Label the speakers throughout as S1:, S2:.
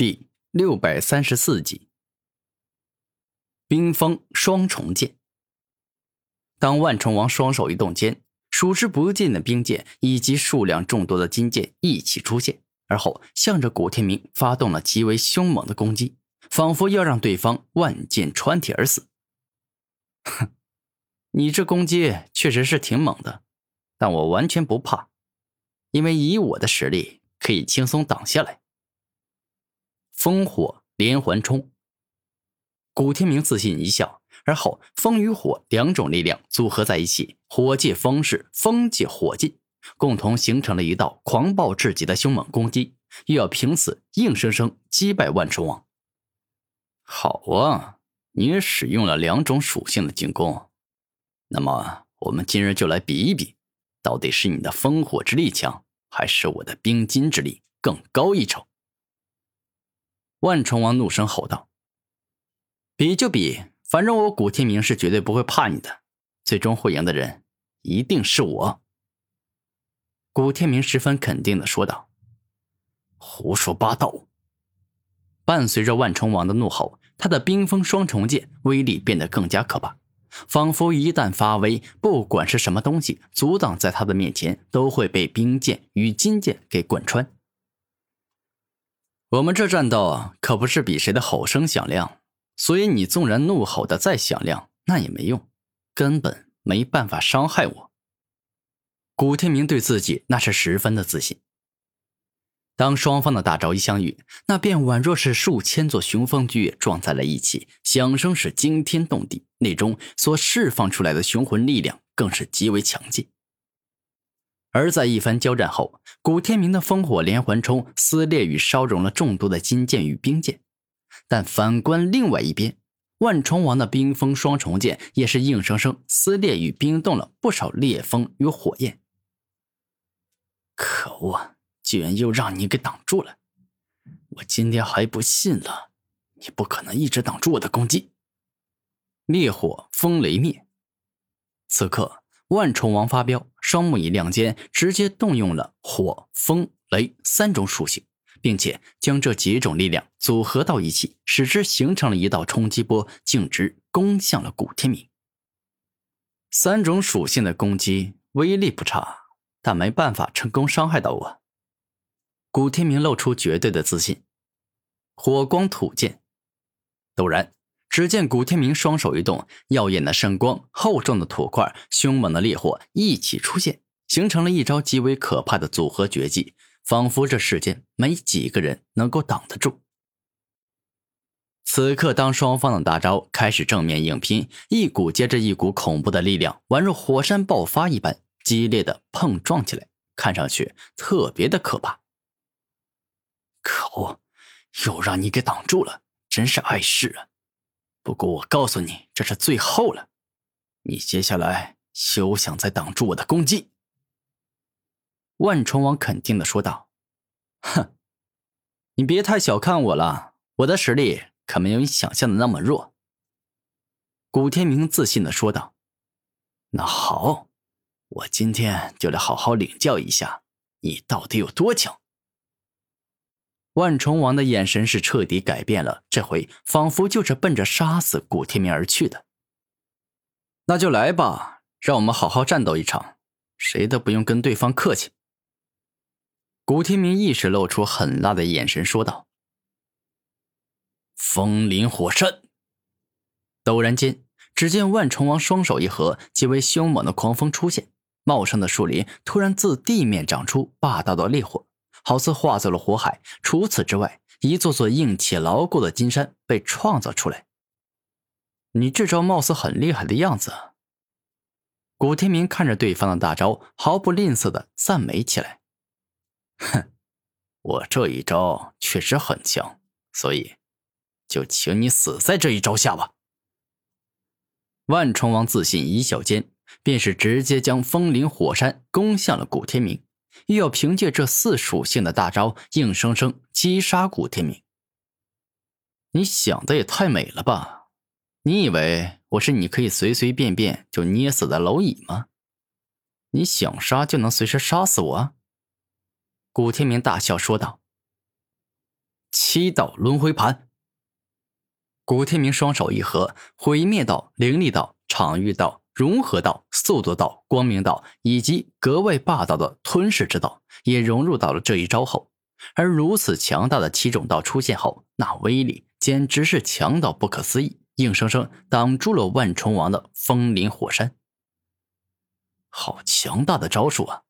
S1: 第六百三十四集，冰封双重剑。当万重王双手一动间，数之不尽的冰剑以及数量众多的金剑一起出现，而后向着古天明发动了极为凶猛的攻击，仿佛要让对方万箭穿体而死。哼，你这攻击确实是挺猛的，但我完全不怕，因为以我的实力可以轻松挡下来。烽火连环冲。古天明自信一笑，而后风与火两种力量组合在一起，火借风势，风借火劲，共同形成了一道狂暴至极的凶猛攻击，又要凭此硬生生击败万重王。好啊，你也使用了两种属性的进攻，那么我们今日就来比一比，到底是你的烽火之力强，还是我的冰金之力更高一筹？万重王怒声吼道：“比就比，反正我古天明是绝对不会怕你的。最终会赢的人，一定是我。”古天明十分肯定的说道。
S2: “胡说八道！”
S1: 伴随着万重王的怒吼，他的冰封双重剑威力变得更加可怕，仿佛一旦发威，不管是什么东西阻挡在他的面前，都会被冰剑与金剑给贯穿。我们这战斗可不是比谁的吼声响亮，所以你纵然怒吼的再响亮，那也没用，根本没办法伤害我。古天明对自己那是十分的自信。当双方的大招一相遇，那便宛若是数千座雄风巨岳撞在了一起，响声是惊天动地，内中所释放出来的雄浑力量更是极为强劲。而在一番交战后，古天明的烽火连环冲撕裂与烧融了众多的金剑与冰剑，但反观另外一边，万重王的冰封双重剑也是硬生生撕裂与冰冻了不少烈风与火焰。
S2: 可恶，居然又让你给挡住了！我今天还不信了，你不可能一直挡住我的攻击！
S1: 烈火风雷灭，此刻。万重王发飙，双目一亮间，直接动用了火、风、雷三种属性，并且将这几种力量组合到一起，使之形成了一道冲击波，径直攻向了古天明。三种属性的攻击威力不差，但没办法成功伤害到我。古天明露出绝对的自信，火光土剑，陡然。只见古天明双手一动，耀眼的圣光、厚重的土块、凶猛的烈火一起出现，形成了一招极为可怕的组合绝技，仿佛这世间没几个人能够挡得住。此刻，当双方的大招开始正面硬拼，一股接着一股恐怖的力量，宛若火山爆发一般，激烈的碰撞起来，看上去特别的可怕。
S2: 可恶，又让你给挡住了，真是碍事啊！不过我告诉你，这是最后了。你接下来休想再挡住我的攻击。”
S1: 万重王肯定的说道。“哼，你别太小看我了，我的实力可没有你想象的那么弱。”古天明自信的说道。
S2: “那好，我今天就来好好领教一下，你到底有多强。”
S1: 万重王的眼神是彻底改变了，这回仿佛就是奔着杀死古天明而去的。那就来吧，让我们好好战斗一场，谁都不用跟对方客气。古天明一时露出狠辣的眼神，说道：“
S2: 风林火山。”
S1: 陡然间，只见万重王双手一合，极为凶猛的狂风出现，茂盛的树林突然自地面长出霸道的烈火。好似化作了火海。除此之外，一座座硬气牢固的金山被创造出来。你这招貌似很厉害的样子。古天明看着对方的大招，毫不吝啬的赞美起来：“
S2: 哼，我这一招确实很强，所以就请你死在这一招下吧。”
S1: 万重王自信一笑间，便是直接将风林火山攻向了古天明。又要凭借这四属性的大招，硬生生击杀古天明。你想的也太美了吧！你以为我是你可以随随便便就捏死的蝼蚁吗？你想杀就能随时杀死我？古天明大笑说道：“七道轮回盘。古天明双手一合，毁灭道、灵力道、场域道、融合道、速度道、光明道以及格外霸道的吞噬之道也融入到了这一招后。而如此强大的七种道出现后，那威力简直是强到不可思议，硬生生挡住了万重王的风林火山。好强大的招数啊！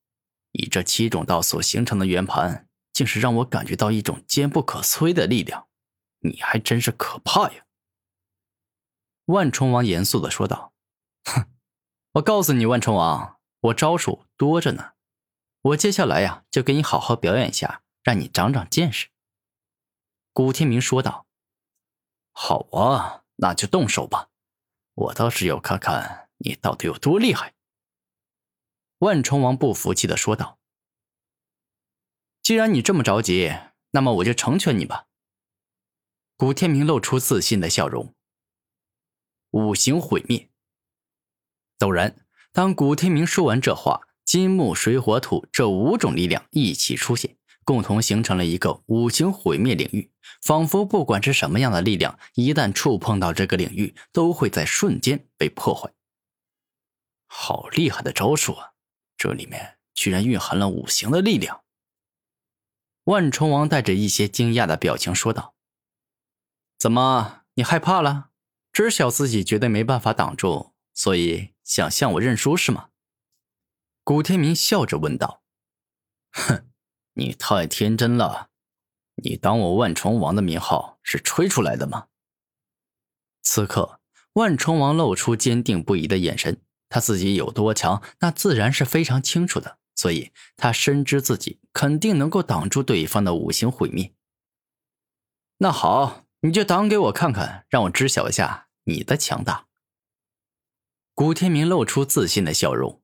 S1: 以这七种道所形成的圆盘，竟是让我感觉到一种坚不可摧的力量。你还真是可怕呀！万重王严肃的说道：“哼，我告诉你，万重王，我招数多着呢。我接下来呀，就给你好好表演一下，让你长长见识。”古天明说道：“
S2: 好啊，那就动手吧，我倒是要看看你到底有多厉害。”
S1: 万重王不服气的说道：“既然你这么着急，那么我就成全你吧。”古天明露出自信的笑容。五行毁灭。陡然，当古天明说完这话，金木水火土这五种力量一起出现，共同形成了一个五行毁灭领域。仿佛不管是什么样的力量，一旦触碰到这个领域，都会在瞬间被破坏。
S2: 好厉害的招数啊！这里面居然蕴含了五行的力量。
S1: 万重王带着一些惊讶的表情说道：“怎么，你害怕了？”知晓自己绝对没办法挡住，所以想向我认输是吗？
S2: 古天明笑着问道。“哼，你太天真了，你当我万重王的名号是吹出来的吗？”
S1: 此刻，万重王露出坚定不移的眼神，他自己有多强，那自然是非常清楚的，所以他深知自己肯定能够挡住对方的五行毁灭。那好。你就挡给我看看，让我知晓一下你的强大。古天明露出自信的笑容。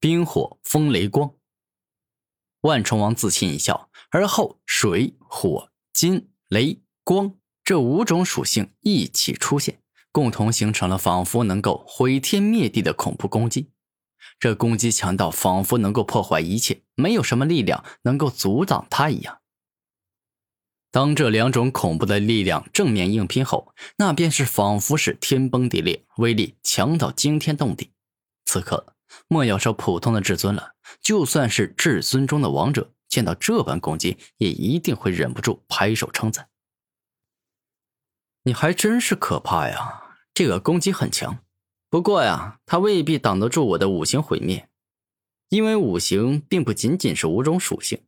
S1: 冰火风雷光。万重王自信一笑，而后水火金雷光这五种属性一起出现，共同形成了仿佛能够毁天灭地的恐怖攻击。这攻击强到仿佛能够破坏一切，没有什么力量能够阻挡它一样。当这两种恐怖的力量正面硬拼后，那便是仿佛是天崩地裂，威力强到惊天动地。此刻，莫要说普通的至尊了，就算是至尊中的王者，见到这般攻击，也一定会忍不住拍手称赞。你还真是可怕呀！这个攻击很强，不过呀，他未必挡得住我的五行毁灭，因为五行并不仅仅是五种属性。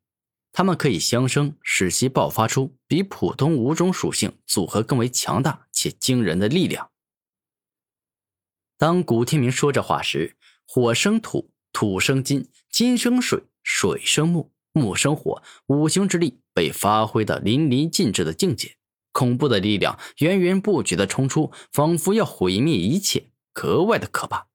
S1: 它们可以相生，使其爆发出比普通五种属性组合更为强大且惊人的力量。当古天明说这话时，火生土，土生金，金生水，水生木，木生火，五行之力被发挥的淋漓尽致的境界。恐怖的力量源源不绝的冲出，仿佛要毁灭一切，格外的可怕。